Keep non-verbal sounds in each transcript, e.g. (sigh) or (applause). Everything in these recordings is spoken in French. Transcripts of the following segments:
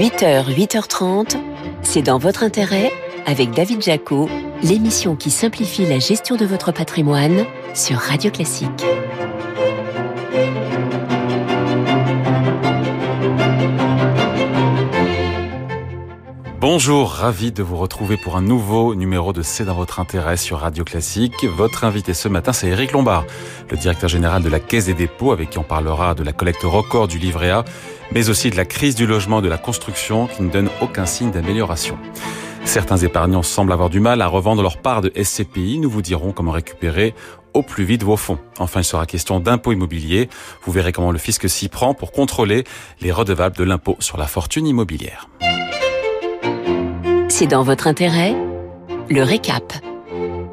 8h, 8h30, c'est dans votre intérêt avec David Jaco, l'émission qui simplifie la gestion de votre patrimoine sur Radio Classique. Bonjour, ravi de vous retrouver pour un nouveau numéro de C'est dans votre intérêt sur Radio Classique. Votre invité ce matin, c'est Eric Lombard, le directeur général de la Caisse des dépôts, avec qui on parlera de la collecte record du livret A, mais aussi de la crise du logement, de la construction, qui ne donne aucun signe d'amélioration. Certains épargnants semblent avoir du mal à revendre leur part de SCPI. Nous vous dirons comment récupérer au plus vite vos fonds. Enfin, il sera question d'impôt immobilier. Vous verrez comment le fisc s'y prend pour contrôler les redevables de l'impôt sur la fortune immobilière. C'est dans votre intérêt? Le récap.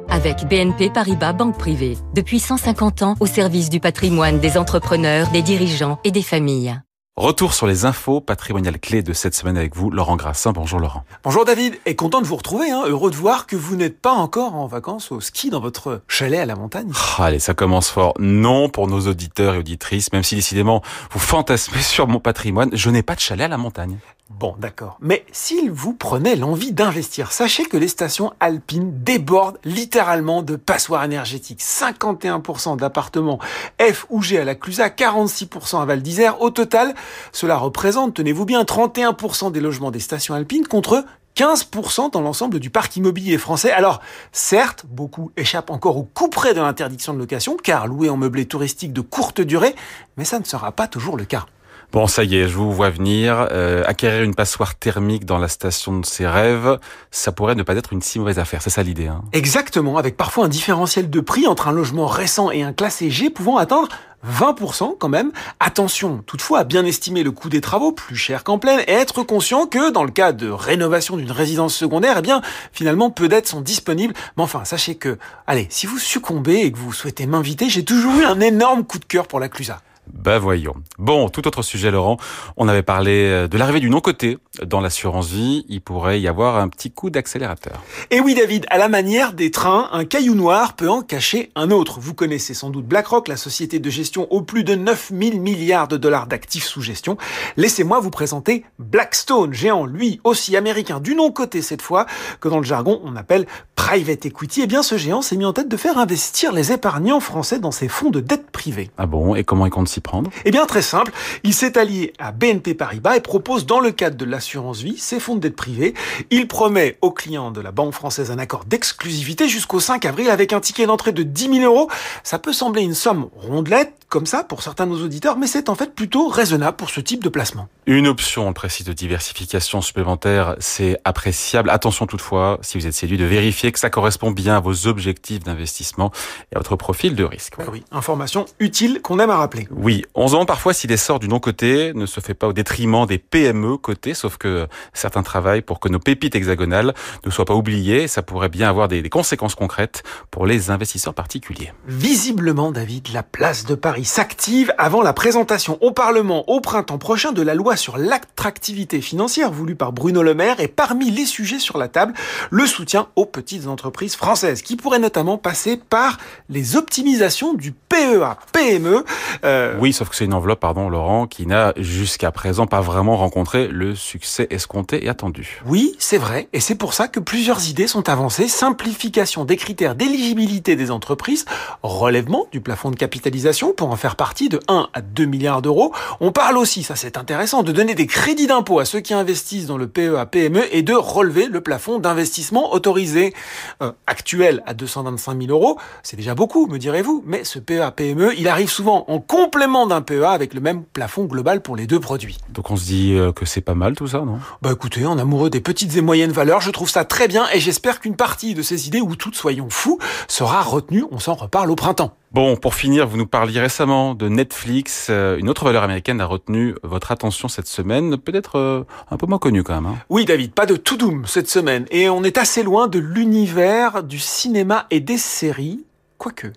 Avec BNP Paribas Banque Privée, depuis 150 ans au service du patrimoine des entrepreneurs, des dirigeants et des familles. Retour sur les infos patrimoniales clés de cette semaine avec vous, Laurent Grassin. Bonjour Laurent. Bonjour David, et content de vous retrouver. Hein. Heureux de voir que vous n'êtes pas encore en vacances au ski dans votre chalet à la montagne. Oh, allez, ça commence fort. Non pour nos auditeurs et auditrices, même si décidément vous fantasmez sur mon patrimoine, je n'ai pas de chalet à la montagne. Bon, d'accord. Mais s'il vous prenait l'envie d'investir, sachez que les stations alpines débordent littéralement de passoires énergétiques. 51% d'appartements F ou G à la Clusa, 46% à Val d'Isère. Au total, cela représente, tenez-vous bien, 31% des logements des stations alpines contre 15% dans l'ensemble du parc immobilier français. Alors, certes, beaucoup échappent encore au coup près de l'interdiction de location, car louer en meublé touristique de courte durée, mais ça ne sera pas toujours le cas. Bon, ça y est, je vous vois venir. Euh, acquérir une passoire thermique dans la station de ses rêves, ça pourrait ne pas être une si mauvaise affaire. C'est ça l'idée. Hein Exactement, avec parfois un différentiel de prix entre un logement récent et un classé G pouvant atteindre 20% quand même. Attention toutefois à bien estimer le coût des travaux, plus cher qu'en pleine, et être conscient que dans le cas de rénovation d'une résidence secondaire, eh bien finalement peu d'aides sont disponibles. Mais enfin, sachez que, allez, si vous succombez et que vous souhaitez m'inviter, j'ai toujours eu un énorme coup de cœur pour la Clusa. Ben voyons. Bon, tout autre sujet, Laurent. On avait parlé euh, de l'arrivée du non-côté dans l'assurance vie. Il pourrait y avoir un petit coup d'accélérateur. Et oui, David, à la manière des trains, un caillou noir peut en cacher un autre. Vous connaissez sans doute BlackRock, la société de gestion aux plus de 9000 milliards de dollars d'actifs sous gestion. Laissez-moi vous présenter Blackstone, géant, lui aussi américain, du non-côté cette fois, que dans le jargon on appelle private equity. Eh bien, ce géant s'est mis en tête de faire investir les épargnants français dans ses fonds de dette privée. Ah bon Et comment il compte prendre? Eh bien très simple, il s'est allié à BNP Paribas et propose dans le cadre de l'assurance vie ses fonds de dette privée. Il promet aux clients de la Banque française un accord d'exclusivité jusqu'au 5 avril avec un ticket d'entrée de 10 000 euros. Ça peut sembler une somme rondelette comme ça pour certains de nos auditeurs, mais c'est en fait plutôt raisonnable pour ce type de placement. Une option, on précise, de diversification supplémentaire, c'est appréciable. Attention toutefois, si vous êtes séduit, de vérifier que ça correspond bien à vos objectifs d'investissement et à votre profil de risque. Oui, information utile qu'on aime à rappeler. Oui, on se demande parfois si l'essor du non-côté ne se fait pas au détriment des PME côté, sauf que certains travaillent pour que nos pépites hexagonales ne soient pas oubliées. Ça pourrait bien avoir des, des conséquences concrètes pour les investisseurs particuliers. Visiblement, David, la place de Paris s'active avant la présentation au Parlement au printemps prochain de la loi sur l'attractivité financière voulue par Bruno Le Maire et parmi les sujets sur la table, le soutien aux petites entreprises françaises qui pourrait notamment passer par les optimisations du PEA, PME. Euh... Oui, sauf que c'est une enveloppe, pardon Laurent, qui n'a jusqu'à présent pas vraiment rencontré le succès escompté et attendu. Oui, c'est vrai, et c'est pour ça que plusieurs idées sont avancées. Simplification des critères d'éligibilité des entreprises, relèvement du plafond de capitalisation pour en faire partie de 1 à 2 milliards d'euros. On parle aussi, ça c'est intéressant, de donner des crédits d'impôt à ceux qui investissent dans le PEA PME et de relever le plafond d'investissement autorisé euh, actuel à 225 000 euros. C'est déjà beaucoup, me direz-vous, mais ce PEA PME, il arrive souvent en complément d'un PEA avec le même plafond global pour les deux produits. Donc on se dit euh, que c'est pas mal tout ça, non? Bah écoutez, en amoureux des petites et moyennes valeurs, je trouve ça très bien et j'espère qu'une partie de ces idées, ou toutes soyons fous, sera retenue. On s'en reparle au printemps. Bon, pour finir, vous nous parliez récemment de Netflix. Euh, une autre valeur américaine a retenu votre attention cette semaine, peut-être euh, un peu moins connue quand même. Hein. Oui, David, pas de tout doom cette semaine. Et on est assez loin de l'univers du cinéma et des séries, quoique.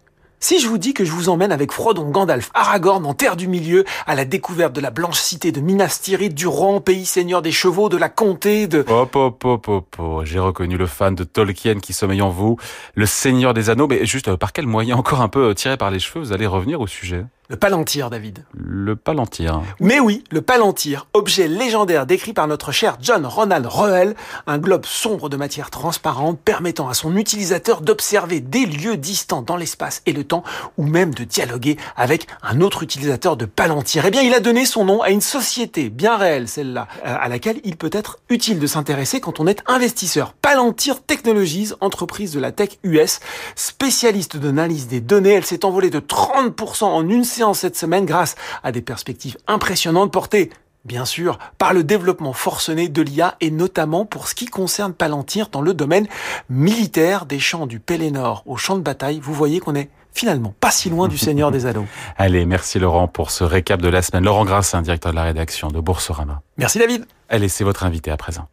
Si je vous dis que je vous emmène avec Frodon, Gandalf, Aragorn en Terre du Milieu, à la découverte de la blanche cité de Minas Tirith, du rang pays seigneur des chevaux, de la comté, de... Hop, hop, hop, hop, j'ai reconnu le fan de Tolkien qui sommeille en vous, le seigneur des anneaux, mais juste euh, par quel moyen encore un peu tiré par les cheveux vous allez revenir au sujet? Le Palantir, David. Le Palantir. Mais oui, le Palantir, objet légendaire décrit par notre cher John Ronald Reuel, un globe sombre de matière transparente permettant à son utilisateur d'observer des lieux distants dans l'espace et le temps, ou même de dialoguer avec un autre utilisateur de Palantir. Eh bien, il a donné son nom à une société bien réelle, celle-là, euh, à laquelle il peut être utile de s'intéresser quand on est investisseur. Palantir Technologies, entreprise de la tech US, spécialiste de l'analyse des données, elle s'est envolée de 30% en une cette semaine grâce à des perspectives impressionnantes portées bien sûr, par le développement forcené de l'IA et notamment pour ce qui concerne Palantir dans le domaine militaire des champs du Pélénor au champ de bataille. Vous voyez qu'on est finalement pas si loin du Seigneur des Anneaux. (laughs) Allez, merci Laurent pour ce récap de la semaine. Laurent Grassin, directeur de la rédaction de Boursorama. Merci David. Allez, c'est votre invité à présent.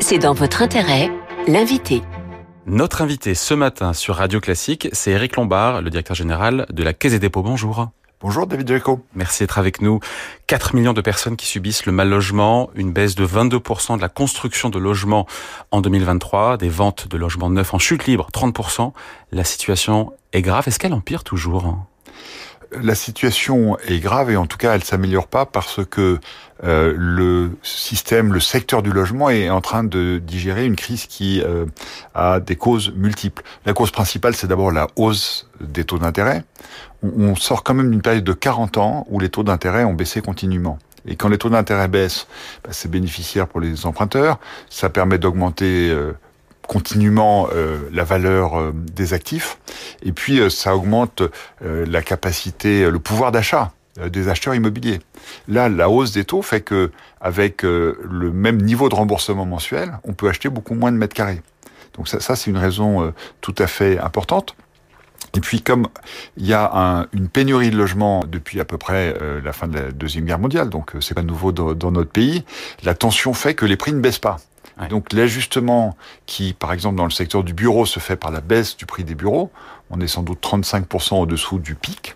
C'est dans votre intérêt, l'invité. Notre invité ce matin sur Radio Classique, c'est Eric Lombard, le directeur général de la Caisse des dépôts. Bonjour. Bonjour David Jaco. Merci d'être avec nous. 4 millions de personnes qui subissent le mal logement, une baisse de 22% de la construction de logements en 2023, des ventes de logements neufs en chute libre 30%. La situation est grave. Est-ce qu'elle empire toujours la situation est grave et en tout cas elle s'améliore pas parce que euh, le système, le secteur du logement est en train de digérer une crise qui euh, a des causes multiples. La cause principale, c'est d'abord la hausse des taux d'intérêt. On, sort quand même d'une période de 40 ans où les taux d'intérêt ont baissé continuellement. Et quand les taux d'intérêt baissent, bah, c'est bénéficiaire pour les emprunteurs. Ça permet d'augmenter euh, continuellement euh, la valeur euh, des actifs et puis euh, ça augmente la capacité, le pouvoir d'achat des acheteurs immobiliers. Là, la hausse des taux fait que avec le même niveau de remboursement mensuel, on peut acheter beaucoup moins de mètres carrés. Donc ça, c'est une raison tout à fait importante. Et puis comme il y a un, une pénurie de logements depuis à peu près la fin de la deuxième guerre mondiale, donc c'est pas nouveau dans, notre pays, la tension fait que les prix ne baissent pas. Donc l'ajustement qui, par exemple, dans le secteur du bureau se fait par la baisse du prix des bureaux, on est sans doute 35% au-dessous du pic.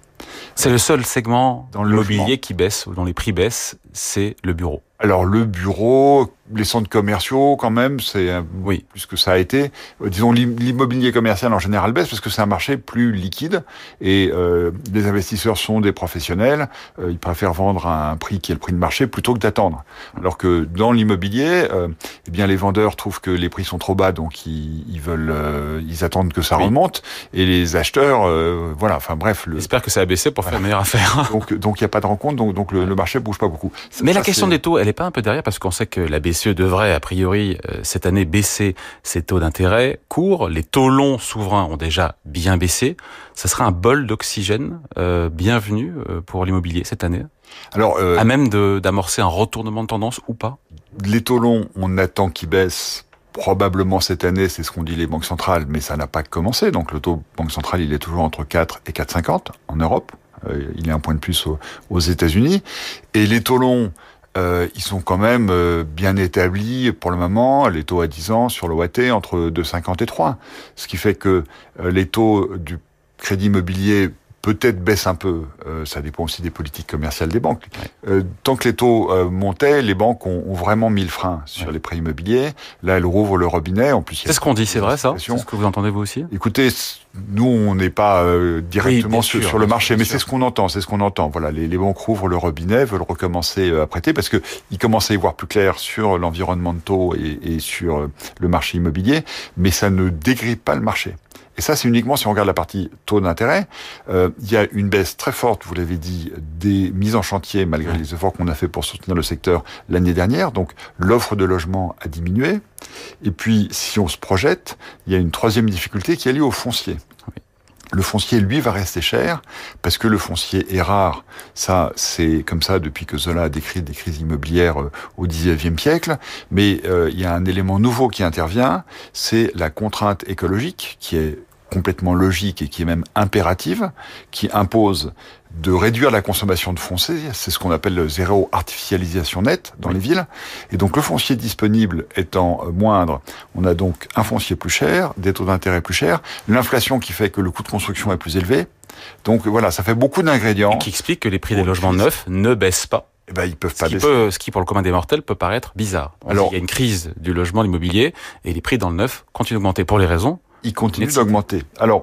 C'est le seul segment dans l'immobilier qui baisse, ou dont les prix baissent, c'est le bureau. Alors le bureau, les centres commerciaux, quand même, c'est oui. plus que ça a été. Euh, disons l'immobilier commercial en général baisse parce que c'est un marché plus liquide et euh, les investisseurs sont des professionnels. Euh, ils préfèrent vendre à un prix qui est le prix de marché plutôt que d'attendre. Alors que dans l'immobilier, euh, eh bien les vendeurs trouvent que les prix sont trop bas, donc ils, ils veulent, euh, ils attendent que ça remonte. Et les acheteurs, voilà. Enfin bref. Le... J'espère que ça a baissé pour faire une meilleure affaire. donc donc il n'y a pas de rencontre, donc donc le, le marché bouge pas beaucoup. Mais la question des taux, elle est pas un peu derrière parce qu'on sait que la BCE devrait a priori euh, cette année baisser ses taux d'intérêt courts. Les taux longs souverains ont déjà bien baissé. Ça sera un bol d'oxygène euh, bienvenu euh, pour l'immobilier cette année. Alors, à même d'amorcer un retournement de tendance ou pas Les taux longs, on attend qu'ils baissent probablement cette année, c'est ce qu'ont dit les banques centrales, mais ça n'a pas commencé. Donc le taux banque centrale, il est toujours entre 4 et 4,50 en Europe. Il est un point de plus aux, États-Unis. Et les taux longs, euh, ils sont quand même euh, bien établis pour le moment, les taux à 10 ans sur l'OAT entre 2,50 et 3. Ce qui fait que euh, les taux du crédit immobilier peut-être baisse un peu. Euh, ça dépend aussi des politiques commerciales des banques. Euh, tant que les taux euh, montaient, les banques ont, ont, vraiment mis le frein sur les prêts immobiliers. Là, elles rouvrent le robinet. En plus, c'est ce qu'on dit, c'est vrai ça. C'est ce que vous entendez vous aussi. Écoutez, nous, on n'est pas euh, directement sur, sur, le marché, mais c'est ce qu'on entend. C'est ce qu'on entend. Voilà, les, les, banques rouvrent le robinet, veulent recommencer à prêter parce que ils commencent à y voir plus clair sur l'environnement de taux et, et sur le marché immobilier, mais ça ne dégrippe pas le marché. Et ça, c'est uniquement si on regarde la partie taux d'intérêt. Euh, il y a une baisse très forte, vous l'avez dit, des mises en chantier malgré les efforts qu'on a fait pour soutenir le secteur l'année dernière. Donc l'offre de logement a diminué. Et puis, si on se projette, il y a une troisième difficulté qui est liée au foncier. Le foncier, lui, va rester cher parce que le foncier est rare. Ça, c'est comme ça depuis que Zola a décrit des crises immobilières euh, au XIXe siècle. Mais euh, il y a un élément nouveau qui intervient, c'est la contrainte écologique qui est complètement logique et qui est même impérative, qui impose de réduire la consommation de foncier, c'est ce qu'on appelle le zéro artificialisation nette dans les villes. Et donc le foncier disponible étant moindre, on a donc un foncier plus cher, des taux d'intérêt plus chers, l'inflation qui fait que le coût de construction est plus élevé. Donc voilà, ça fait beaucoup d'ingrédients. Qui explique que les prix des logements neufs ne baissent pas. Eh ben, ils peuvent pas ce, qui peut, ce qui, pour le commun des mortels, peut paraître bizarre. Alors, il y a une crise du logement, l'immobilier, et les prix dans le neuf continuent d'augmenter pour les raisons il continue d'augmenter. Alors,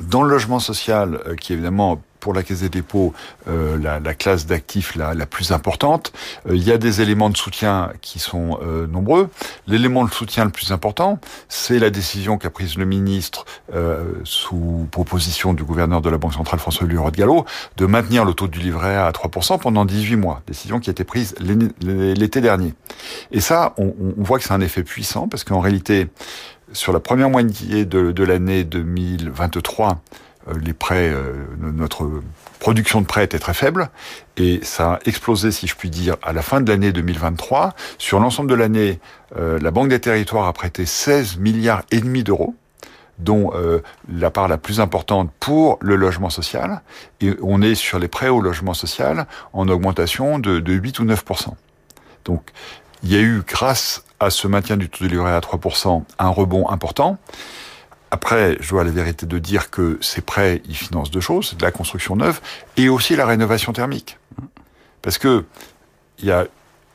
dans le logement social, euh, qui évidemment pour la Caisse des dépôts euh, la, classe d'actifs la, la, plus importante. Euh, il y a des éléments de soutien qui sont euh, nombreux. L'élément de soutien le plus important, c'est la décision qu'a prise le ministre sous proposition du gouverneur de la Banque centrale François Leroy de Gallo de maintenir le taux du livret A à 3% pendant 18 mois. Décision qui a été prise l'été dernier. Et ça, on, on voit que c'est un effet puissant parce qu'en réalité, sur la première moitié de, l'année 2023, euh, les prêts, euh, notre production de prêts était très faible et ça a explosé, si je puis dire, à la fin de l'année 2023. Sur l'ensemble de l'année, euh, la Banque des Territoires a prêté 16 milliards et demi d'euros dont la part la plus importante pour le logement social. Et on est sur les prêts au logement social en augmentation de 8 ou 9% Donc, il y a eu, grâce à ce maintien du taux de livret à 3%, un rebond important. Après, je dois la vérité de dire que ces prêts, ils financent deux choses, de la construction neuve et aussi la rénovation thermique. Parce que il y a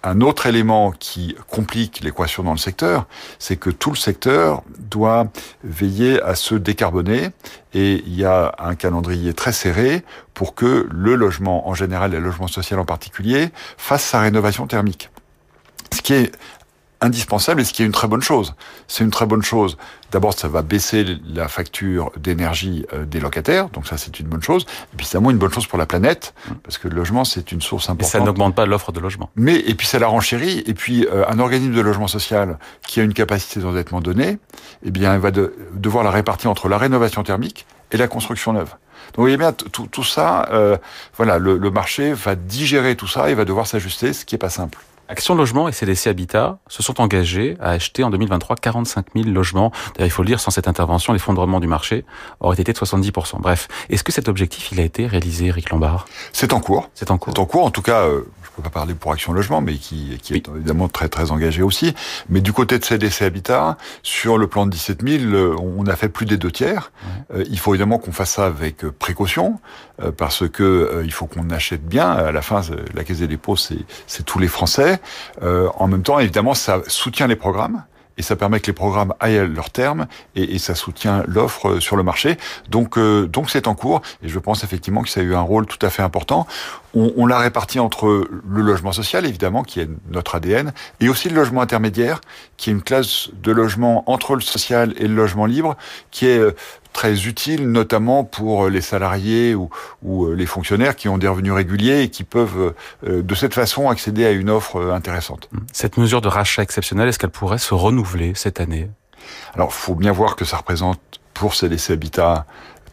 un autre élément qui complique l'équation dans le secteur, c'est que tout le secteur doit veiller à se décarboner et il y a un calendrier très serré pour que le logement en général et le logement social en particulier fasse sa rénovation thermique. Ce qui est indispensable et ce qui est une très bonne chose. C'est une très bonne chose. D'abord, ça va baisser la facture d'énergie euh, des locataires, donc ça c'est une bonne chose. Et puis c'est vraiment une bonne chose pour la planète, parce que le logement c'est une source importante. Et ça n'augmente pas l'offre de logement. Mais et puis ça la renchérit. Et puis euh, un organisme de logement social qui a une capacité d'endettement donnée, eh bien il va devoir la répartir entre la rénovation thermique et la construction neuve. Donc vous voyez bien, tout, tout ça, euh, voilà, le, le marché va digérer tout ça et va devoir s'ajuster, ce qui est pas simple. Action Logement et CDC Habitat se sont engagés à acheter en 2023 45 000 logements. D'ailleurs, il faut le dire, sans cette intervention, l'effondrement du marché aurait été de 70%. Bref, est-ce que cet objectif, il a été réalisé, Eric Lombard? C'est en cours. C'est en cours. C'est en cours. En tout cas, euh, peux pas parler pour Action Logement, mais qui, qui est évidemment très très engagé aussi. Mais du côté de CDC Habitat, sur le plan de 17 000, euh, on a fait plus des deux tiers. Euh, il faut évidemment qu'on fasse ça avec euh, précaution, parce que il faut qu'on achète bien. À la fin, la Caisse des dépôts, c'est tous les Français. en même temps, évidemment, ça soutient les programmes et ça permet que les programmes aillent à leur terme et, ça soutient l'offre sur le marché. Donc euh, donc c'est en cours et je pense effectivement que ça a eu un rôle tout à fait important. On, on l'a réparti entre le logement social évidemment qui est notre ADN et aussi le logement intermédiaire qui est une classe de logement entre le social et le logement libre qui est euh, très utile, notamment pour les salariés ou, ou, euh, les fonctionnaires qui ont des revenus réguliers et qui peuvent euh, de cette façon accéder à une offre euh, intéressante. Cette mesure de rachat exceptionnel, est-ce qu'elle pourrait se renouveler cette année? Alors, faut bien voir que ça représente pour CDC Habitat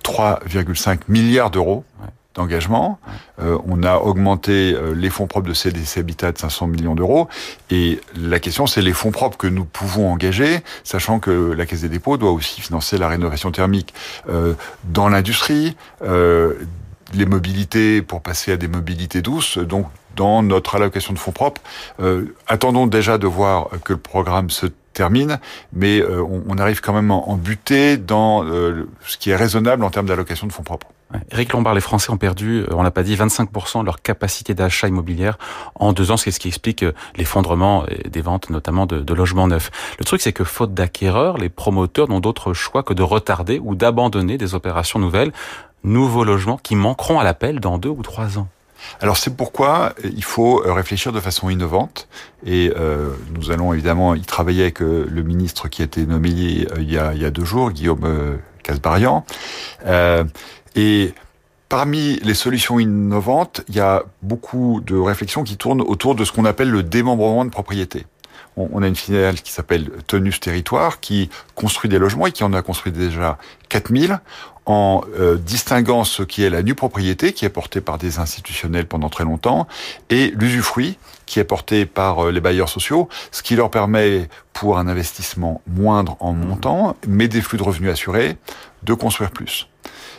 3,5 milliards d'euros. Ouais d'engagement. Euh, on a augmenté euh, les fonds propres de CDC Habitat de 500 millions d'euros. Et la question, c'est les fonds propres que nous pouvons engager, sachant que la Caisse des dépôts doit aussi financer la rénovation thermique euh, dans l'industrie, les mobilités pour passer à des mobilités douces. Donc, dans notre allocation de fonds propres, attendons déjà de voir que le programme se termine, mais on, arrive quand même en, en buté dans ce qui est raisonnable en termes d'allocation de fonds propres. Eric Lombard, les Français ont perdu, euh, on l'a pas dit, 25% de leur capacité d'achat immobilière en deux ans, ce qui explique euh, l'effondrement des ventes, notamment de, logements neufs. Le truc, c'est que faute d'acquéreurs, les promoteurs n'ont d'autre choix que de retarder ou d'abandonner des opérations nouvelles, nouveaux logements qui manqueront à l'appel dans deux ou trois ans. Alors c'est pourquoi euh, il faut réfléchir de façon innovante et euh, nous allons évidemment y travailler avec le ministre qui a été nommé il, y a, deux jours, Guillaume euh, Casbarian. Euh, et parmi les solutions innovantes, il y a beaucoup de réflexions qui tournent autour de ce qu'on appelle le démembrement de propriété. On a une filiale qui s'appelle Tenus Territoire, qui construit des logements et qui en a construit déjà 4000 en euh, distinguant ce qui est la nue propriété, qui est portée par des institutionnels pendant très longtemps, et l'usufruit, qui est porté par euh, les bailleurs sociaux, ce qui leur permet, pour un investissement moindre en montant, mais des flux de revenus assurés, de construire plus.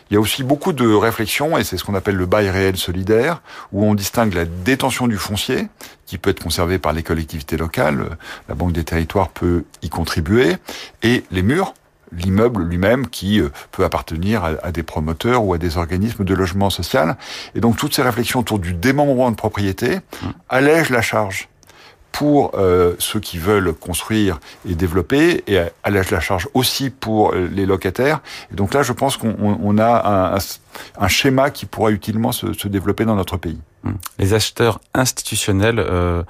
Il y a aussi beaucoup de réflexions, et c'est ce qu'on appelle le bail réel solidaire, où on distingue la détention du foncier, qui peut être conservé par les collectivités locales, la Banque des territoires peut y contribuer, et les murs, l'immeuble lui-même qui euh, peut appartenir à, des promoteurs ou à des organismes de logement social. Et donc toutes ces réflexions autour du démembrement de propriété mmh. allègent la charge pour euh, ceux qui veulent construire et développer, et à la charge aussi pour euh, les locataires. Donc là, je pense qu'on a un, schéma qui pourra utilement se, développer dans notre pays. Mmh. Les acheteurs institutionnels, euh,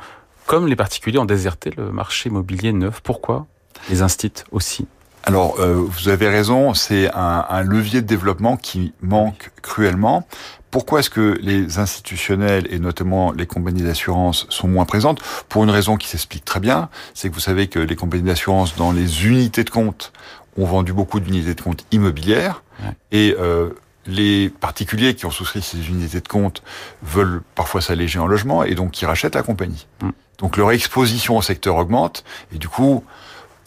comme les particuliers, ont déserté le marché immobilier neuf. Pourquoi Les instits aussi? Alors, euh, vous avez raison, c'est un, un, levier de développement qui manque cruellement. Pourquoi est-ce que les institutionnels et notamment les compagnies d'assurance sont moins présentes? Pour une raison qui s'explique très bien, c'est que vous savez que les compagnies d'assurance dans les unités de compte ont vendu beaucoup d'unités de compte immobilières et euh, les particuliers qui ont souscrit ces unités de compte veulent parfois s'alléger en logement et donc qui rachètent la compagnie. Mm. Donc leur exposition au secteur augmente et du coup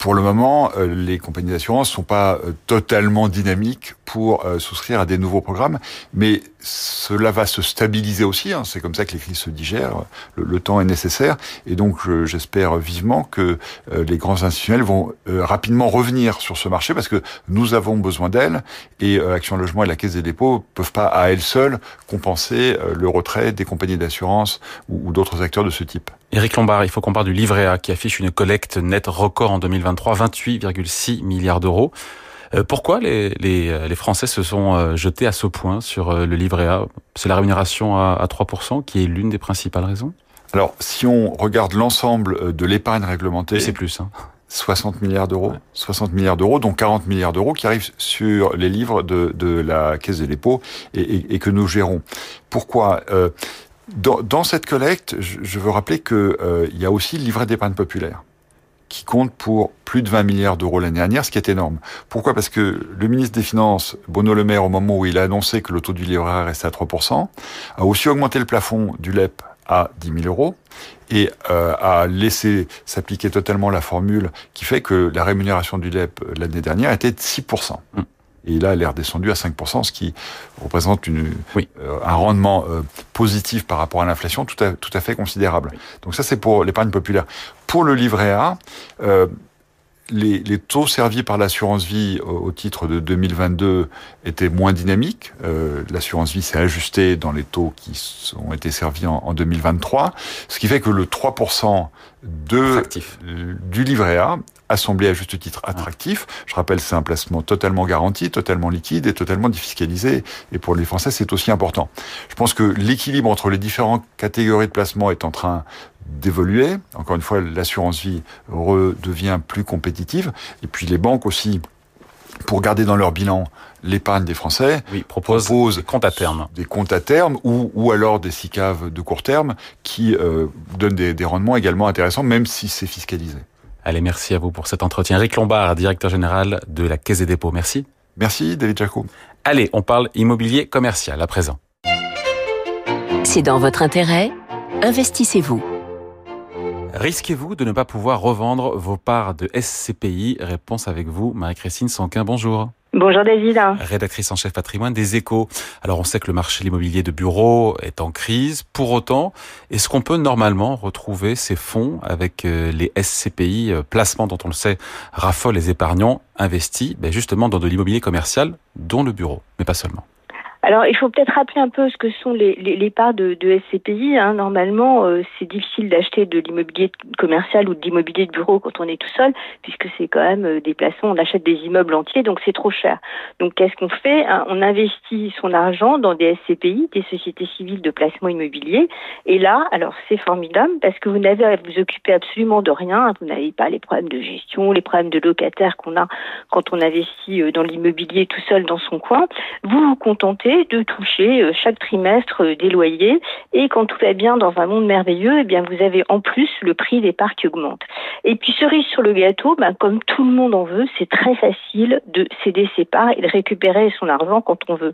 pour le moment, euh, les compagnies d'assurance sont pas euh, totalement dynamiques pour euh, souscrire à des nouveaux programmes, mais cela va se stabiliser aussi. Hein. C'est comme ça que les crises se digèrent. Le, temps est nécessaire, et donc j'espère vivement que les grands institutionnels vont rapidement revenir sur ce marché parce que nous avons besoin d'elles et Action Logement et la Caisse des dépôts peuvent pas à elles seules compenser le retrait des compagnies d'assurance ou d'autres acteurs de ce type. Éric Lombard, il faut qu'on parle du livret A qui affiche une collecte nette record en 2023, 28,6 milliards d'euros. Euh, pourquoi les, les, euh, les, Français se sont euh, jetés à ce point sur le livret A? C'est la rémunération à, 3% qui est l'une des principales raisons? Alors, si on regarde l'ensemble de l'épargne réglementée... C'est plus, hein. 60 milliards d'euros, 60 milliards d'euros, donc 40 milliards d'euros qui arrivent sur les livres de, de la Caisse des dépôts et, et, et que nous gérons. Pourquoi? Dans, dans, cette collecte, je, veux rappeler qu'il euh, y a aussi le livret d'épargne populaire qui compte pour plus de 20 milliards d'euros l'année dernière, ce qui est énorme. Pourquoi? Parce que le ministre des Finances, Bruno Le Maire, au moment où il a annoncé que le taux du livret restait à 3%, a aussi augmenté le plafond du LEP à 10 000 euros et euh, a laissé s'appliquer totalement la formule qui fait que la rémunération du LEP l'année dernière était de 6%. Et là, elle est redescendue à 5%, ce qui représente une, oui. euh, un rendement euh, positif par rapport à l'inflation tout à, tout à fait considérable. Donc ça, c'est pour l'épargne populaire. Pour le livret A, euh, les, les, taux servis par l'assurance vie au, au, titre de 2022 étaient moins dynamiques. Euh, l'assurance vie s'est ajustée dans les taux qui ont été servis en, en 2023, ce qui fait que le 3% de, du livret A assemblé à juste titre attractif. Je rappelle, c'est un placement totalement garanti, totalement liquide et totalement défiscalisé. Et pour les Français, c'est aussi important. Je pense que l'équilibre entre les différentes catégories de placement est en train d'évoluer. Encore une fois, l'assurance vie redevient plus compétitive. Et puis les banques aussi, pour garder dans leur bilan l'épargne des Français, oui, proposent, des comptes à terme, des comptes à terme ou, ou alors des SICAV de court terme qui euh, donnent des, des rendements également intéressants, même si c'est fiscalisé. Allez, merci à vous pour cet entretien. Eric Lombard, directeur général de la Caisse des dépôts. Merci. Merci, David Jacob. Allez, on parle immobilier commercial à présent. C'est dans votre intérêt. Investissez-vous. Risquez-vous de ne pas pouvoir revendre vos parts de SCPI Réponse avec vous, Marie-Christine Sanquin. Bonjour. Bonjour David. Rédactrice en chef patrimoine des échos. Alors on sait que le marché de l'immobilier de bureau est en crise. Pour autant, est-ce qu'on peut normalement retrouver ces fonds avec euh, les SCPI, euh, placements dont on le sait raffolent les épargnants investis ben justement dans de l'immobilier commercial, dont le bureau, mais pas seulement? Alors, il faut peut-être rappeler un peu ce que sont les, les, parts de, SCPI. Hein. Normalement, euh, c'est difficile d'acheter de l'immobilier commercial ou de l'immobilier de bureau quand on est tout seul, puisque c'est quand même euh, des placements, on achète des immeubles entiers, donc c'est trop cher. Donc, qu'est-ce qu'on fait hein? On investit son argent dans des SCPI, des sociétés civiles de placement immobilier. Et là, alors c'est formidable parce que vous n'avez à vous occuper absolument de rien. Vous n'avez pas les problèmes de gestion, les problèmes de locataires qu'on a quand on investit euh, dans l'immobilier tout seul dans son coin. Vous vous contentez de toucher euh, chaque trimestre euh, des loyers. Et quand tout va bien dans un monde merveilleux, eh bien vous avez en plus le prix des parcs qui augmente. Et puis cerise sur le gâteau, ben, comme tout le monde en veut, c'est très facile de céder ses parts et de récupérer son argent quand on veut.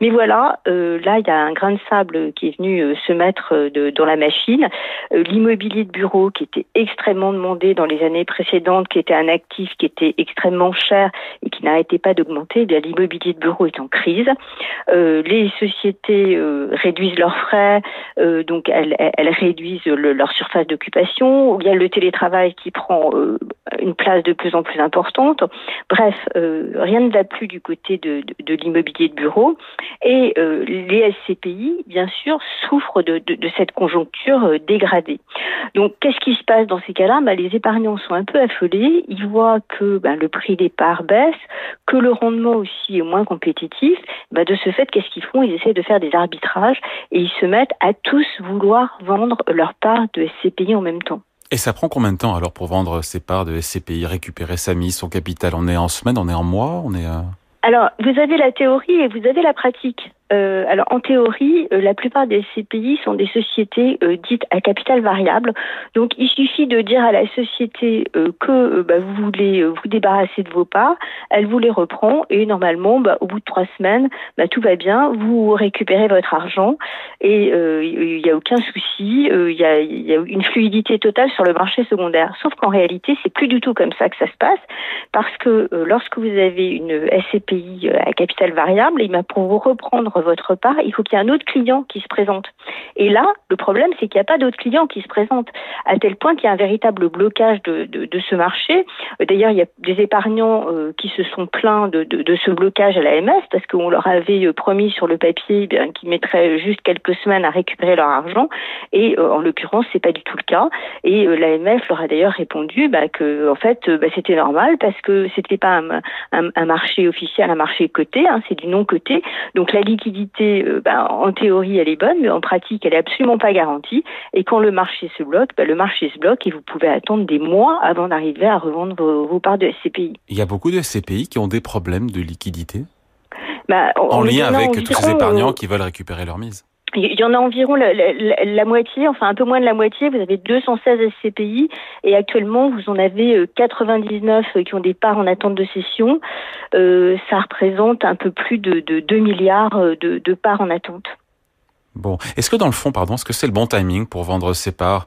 Mais voilà, euh, là il y a un grain de sable qui est venu se mettre dans la machine. L'immobilier de bureau qui était extrêmement demandé dans les années précédentes, qui était un actif qui était extrêmement cher et qui n'arrêtait pas d'augmenter, eh l'immobilier de bureau est en crise. Les sociétés réduisent leurs frais, donc elles, réduisent leur surface d'occupation. Y a le télétravail qui prend une place de plus en plus importante. Bref, rien ne va plus du côté de, l'immobilier de bureau. Et les SCPI, bien sûr, souffrent de, de cette conjoncture dégradée. Donc, qu'est-ce qui se passe dans ces cas-là? Bah, Les épargnants sont un peu affolés. Ils voient que bah, le prix des parts baisse, que le rendement aussi est moins compétitif. Bah, de ce fait, qu'est-ce qu'ils font? Ils essaient de faire des arbitrages et ils se mettent à tous vouloir vendre leurs parts de SCPI en même temps. Et ça prend combien de temps alors pour vendre ses parts de SCPI, récupérer sa mise, son capital? On est en semaine, on est en mois, on est. Euh alors, vous avez la théorie et vous avez la pratique. Euh, alors en théorie, euh, la plupart des CPI sont des sociétés euh, dites à capital variable. Donc il suffit de dire à la société que bah, vous voulez vous débarrasser de vos parts, elle vous les reprend et normalement, bah, au bout de trois semaines, bah, tout va bien, vous récupérez votre argent et il n'y a aucun souci, il y a, y, a, une fluidité totale sur le marché secondaire. Sauf qu'en réalité, c'est plus du tout comme ça que ça se passe parce que lorsque vous avez une SCPI à capital variable, il va pour vous reprendre votre part, il faut qu'il y ait un autre client qui se présente. Et là, le problème, c'est qu'il n'y a pas d'autres clients qui se présentent, à tel point qu'il y a un véritable blocage de, de, ce marché. D'ailleurs, il y a des épargnants euh, qui se sont plaints de, de, ce blocage à l'AMF, parce qu'on leur avait euh, promis sur le papier eh qu'ils mettraient juste quelques semaines à récupérer leur argent, et euh, en l'occurrence, c'est pas du tout le cas. Et l'AMF leur a d'ailleurs répondu bah, que, en fait, bah, c'était normal parce que c'était pas un, un, marché officiel, un marché coté, hein, c'est du non coté. Donc la liquidité euh, ben, en théorie, elle est bonne, mais en pratique, elle est absolument pas garantie. Et quand le marché se bloque, ben, le marché se bloque et vous pouvez attendre des mois avant d'arriver à revendre vos, parts de SCPI. Il y a beaucoup de SCPI qui ont des problèmes de liquidité? Ben, en lien avec tous ces épargnants qui veulent récupérer leur mise il y en a environ la, moitié, enfin un peu moins de la moitié. Vous avez 216 SCPI et actuellement vous en avez 99 euh, qui ont des parts en attente de cession. Euh, ça représente un peu plus de, 2 milliards euh, de, de, parts en attente. Bon, est-ce que dans le fond, pardon, est-ce que c'est le bon timing pour vendre ces parts?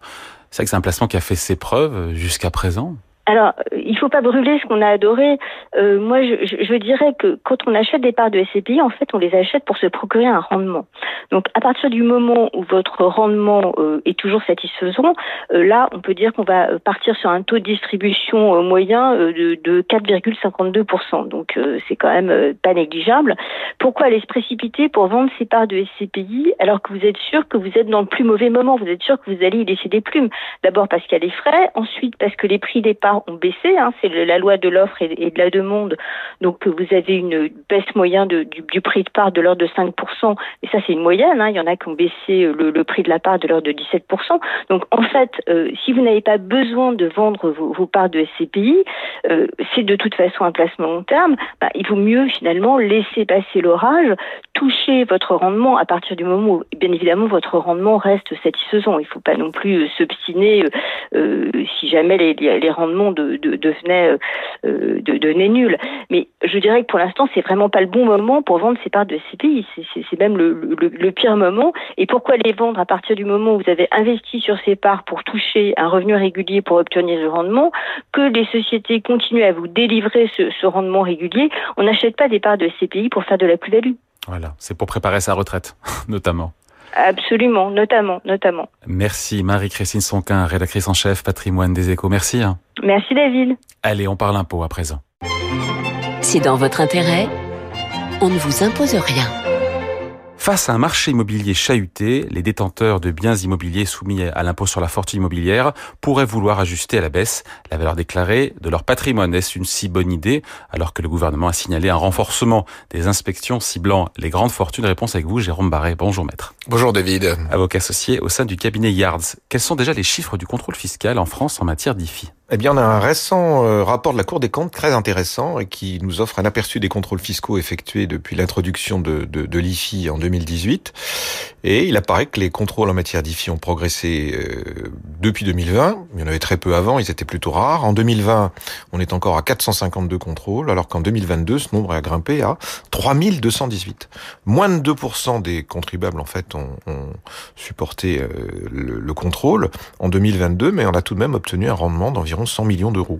C'est vrai que c'est un placement qui a fait ses preuves jusqu'à présent. Alors, il faut pas brûler ce qu'on a adoré. Euh, moi, je, dirais que quand on achète des parts de SCPI, en fait, on les achète pour se procurer un rendement. Donc, à partir du moment où votre rendement euh, est toujours satisfaisant, euh, là, on peut dire qu'on va partir sur un taux de distribution moyen de, de 4,52%. Donc, c'est quand même pas négligeable. Pourquoi aller se précipiter pour vendre ces parts de SCPI alors que vous êtes sûr que vous êtes dans le plus mauvais moment? Vous êtes sûr que vous allez y laisser des plumes. D'abord parce qu'il y a les frais, ensuite parce que les prix des parts ont baissé. Hein, c'est la loi de l'offre et, de la demande. Donc vous avez une baisse moyenne du, prix de part de l'ordre de 5%. Et ça, c'est une moyenne. Hein. Il y en a qui ont baissé le, prix de la part de l'ordre de 17%. Donc en fait, euh, si vous n'avez pas besoin de vendre vos, parts de SCPI, euh, c'est de toute façon un placement long terme. Bah, il vaut mieux finalement laisser passer l'orage, toucher votre rendement à partir du moment où, bien évidemment, votre rendement reste satisfaisant. Il ne faut pas non plus euh, s'obstiner si jamais les rendements de, de, devenait, euh, de, nul. Mais je dirais que pour l'instant, c'est vraiment pas le bon moment pour vendre ces parts de CPI. C'est même le, le, pire moment. Et pourquoi les vendre à partir du moment où vous avez investi sur ces parts pour toucher un revenu régulier pour obtenir du rendement, que les sociétés continuent à vous délivrer ce, ce rendement régulier On n'achète pas des parts de CPI pour faire de la plus-value. Voilà, c'est pour préparer sa retraite, (laughs) notamment. Absolument, notamment, notamment. Merci Marie-Christine Sonquin, rédactrice en chef patrimoine des échos. Merci. Hein. Merci David. Allez, on parle impôt à présent. C'est dans votre intérêt. On ne vous impose rien. Face à un marché immobilier chahuté, les détenteurs de biens immobiliers soumis à l'impôt sur la fortune immobilière pourraient vouloir ajuster à la baisse la valeur déclarée de leur patrimoine. Est-ce une si bonne idée alors que le gouvernement a signalé un renforcement des inspections ciblant les grandes fortunes? Réponse avec vous, Jérôme Barré. Bonjour maître. Bonjour David. Avocat associé au sein du cabinet Yards. Quels sont déjà les chiffres du contrôle fiscal en France en matière d'IFI? Eh bien, on a un récent euh, rapport de la Cour des comptes très intéressant et qui nous offre un aperçu des contrôles fiscaux effectués depuis l'introduction de, de, de l'IFI en 2018. Et il apparaît que les contrôles en matière d'IFI ont progressé euh, depuis 2020. Il y en avait très peu avant, ils étaient plutôt rares. En 2020, on est encore à 452 contrôles, alors qu'en 2022, ce nombre a grimpé à 3218. Moins de 2% des contribuables, en fait, ont, ont supporté euh, le, le contrôle en 2022, mais on a tout de même obtenu un rendement d'environ environ 100 millions d'euros.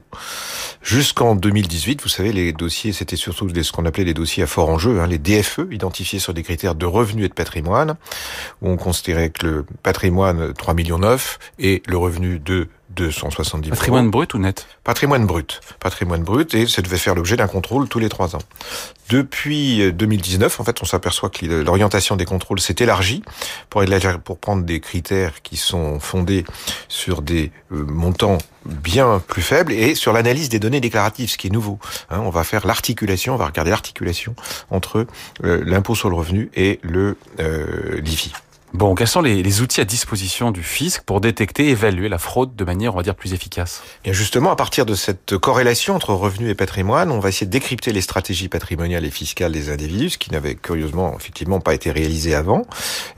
Jusqu'en 2018, vous savez, les dossiers, c'était surtout ce qu'on appelait les dossiers à fort enjeu, hein, les DFE, identifiés sur des critères de revenus et de patrimoine, où on considérait que le patrimoine 3 millions 9 et le revenu de 270 Patrimoine brut ou net? Patrimoine brut. Patrimoine brut, et ça devait faire l'objet d'un contrôle tous les trois ans. Depuis 2019, euh, en fait, on s'aperçoit que l'orientation des contrôles s'est élargie pour, pour prendre des critères qui sont fondés sur des euh, montants bien plus faibles et sur l'analyse des données déclaratives, ce qui est nouveau. Hein, on va faire l'articulation, on va regarder l'articulation entre euh, l'impôt sur le revenu et le l'IFI. Bon, quels sont les, outils à disposition du fisc pour détecter et évaluer la fraude de manière, on va dire, plus efficace? Et justement, à partir de cette corrélation entre revenus et patrimoine, on va essayer de décrypter les stratégies patrimoniales et fiscales des individus, ce qui n'avait curieusement, effectivement, pas été réalisé avant.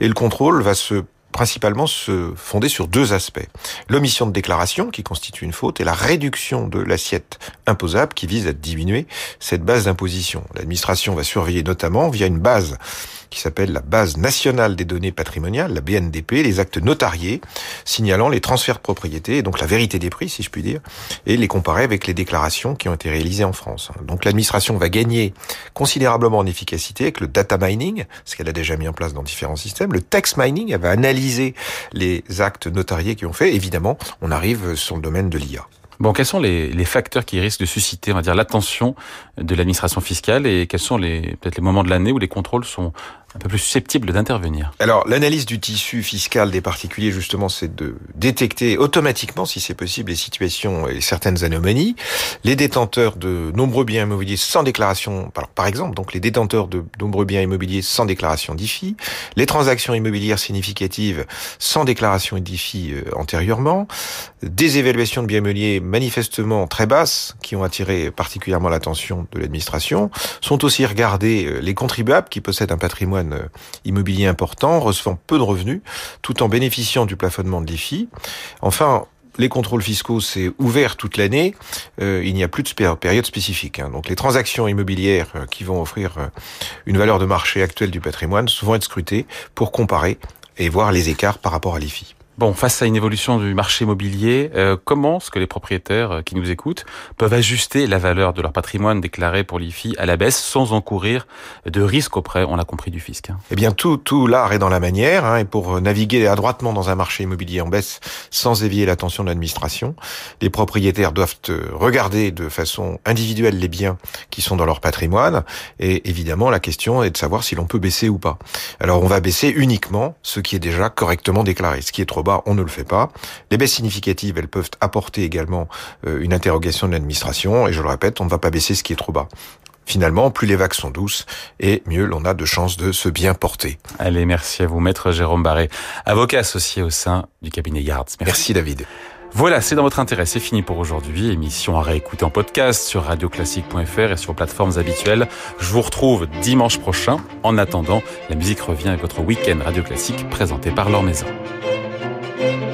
Et le contrôle va se principalement se fonder sur deux aspects. L'omission de déclaration, qui constitue une faute, et la réduction de l'assiette imposable, qui vise à diminuer cette base d'imposition. L'administration va surveiller notamment, via une base qui s'appelle la base nationale des données patrimoniales, la BNDP, les actes notariés signalant les transferts de propriété, et donc la vérité des prix, si je puis dire, et les comparer avec les déclarations qui ont été réalisées en France. Donc l'administration va gagner considérablement en efficacité avec le data mining, ce qu'elle a déjà mis en place dans différents systèmes. Le text mining, elle va analyser les actes notariés qui ont fait. Évidemment, on arrive sur le domaine de l'IA. Bon, quels sont les, les, facteurs qui risquent de susciter, on va dire, l'attention de l'administration fiscale et quels sont les peut-être les moments de l'année où les contrôles sont un peu plus susceptible d'intervenir. Alors, l'analyse du tissu fiscal des particuliers, justement, c'est de détecter automatiquement, si c'est possible, les situations et certaines anomalies. Les détenteurs de nombreux biens immobiliers sans déclaration, par exemple, donc les détenteurs de nombreux biens immobiliers sans déclaration d'IFI, les transactions immobilières significatives sans déclaration d'IFI euh, antérieurement, des évaluations de biens immobiliers manifestement très basses qui ont attiré particulièrement l'attention de l'administration, sont aussi regardés euh, les contribuables qui possèdent un patrimoine euh, immobilier important, recevant peu de revenus, tout en bénéficiant du plafonnement de l'IFI. Enfin, les contrôles fiscaux, c'est ouvert toute l'année. Euh, il n'y a plus de période spécifique. Hein. Donc les transactions immobilières euh, qui vont offrir une valeur de marché actuelle du patrimoine vont être scrutées pour comparer et voir les écarts par rapport à l'IFI. Bon, face à une évolution du marché immobilier, euh, comment est-ce que les propriétaires euh, qui nous écoutent peuvent ajuster la valeur de leur patrimoine déclaré pour l'IFI à la baisse sans encourir de risques auprès, on l'a compris, du fisc hein? Eh bien, tout, tout l'art est dans la manière, hein, et pour naviguer adroitement dans un marché immobilier en baisse sans éveiller l'attention de l'administration, les propriétaires doivent euh, regarder de façon individuelle les biens qui sont dans leur patrimoine, et évidemment, la question est de savoir si l'on peut baisser ou pas. Alors, on va baisser uniquement ce qui est déjà correctement déclaré, ce qui est trop on ne le fait pas. Les baisses significatives, elles peuvent apporter également euh, une interrogation de l'administration, et je le répète, on ne va pas baisser ce qui est trop bas. Finalement, plus les vagues sont douces et mieux l'on a de chances de se bien porter. Allez, merci à vous, maître Jérôme Barré, avocat associé au sein du cabinet Yards. Merci, David. Voilà, c'est dans votre intérêt, c'est fini pour aujourd'hui. Émission à réécouter en podcast sur radioclassique.fr et sur plateformes habituelles. Je vous retrouve dimanche prochain. En attendant, la musique revient avec votre week-end Radio Classique présenté par Laure Maison. thank you